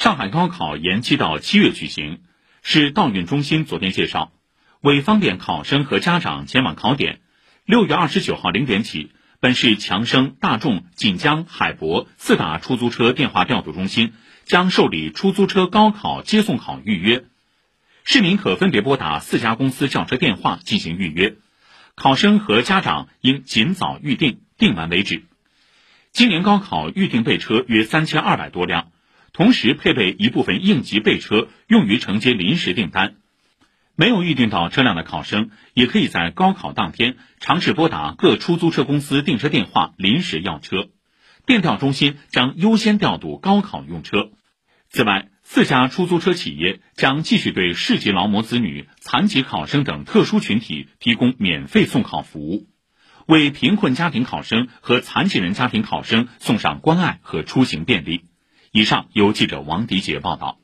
上海高考延期到七月举行。市道运中心昨天介绍，为方便考生和家长前往考点，六月二十九号零点起，本市强生、大众、锦江、海博四大出租车电话调度中心将受理出租车高考接送考预约。市民可分别拨打四家公司叫车电话进行预约，考生和家长应尽早预定，订完为止。今年高考预定备车约三千二百多辆。同时配备一部分应急备车，用于承接临时订单。没有预订到车辆的考生，也可以在高考当天尝试拨打各出租车公司订车电话临时要车。电调中心将优先调度高考用车。此外，四家出租车企业将继续对市级劳模子女、残疾考生等特殊群体提供免费送考服务，为贫困家庭考生和残疾人家庭考生送上关爱和出行便利。以上由记者王迪杰报道。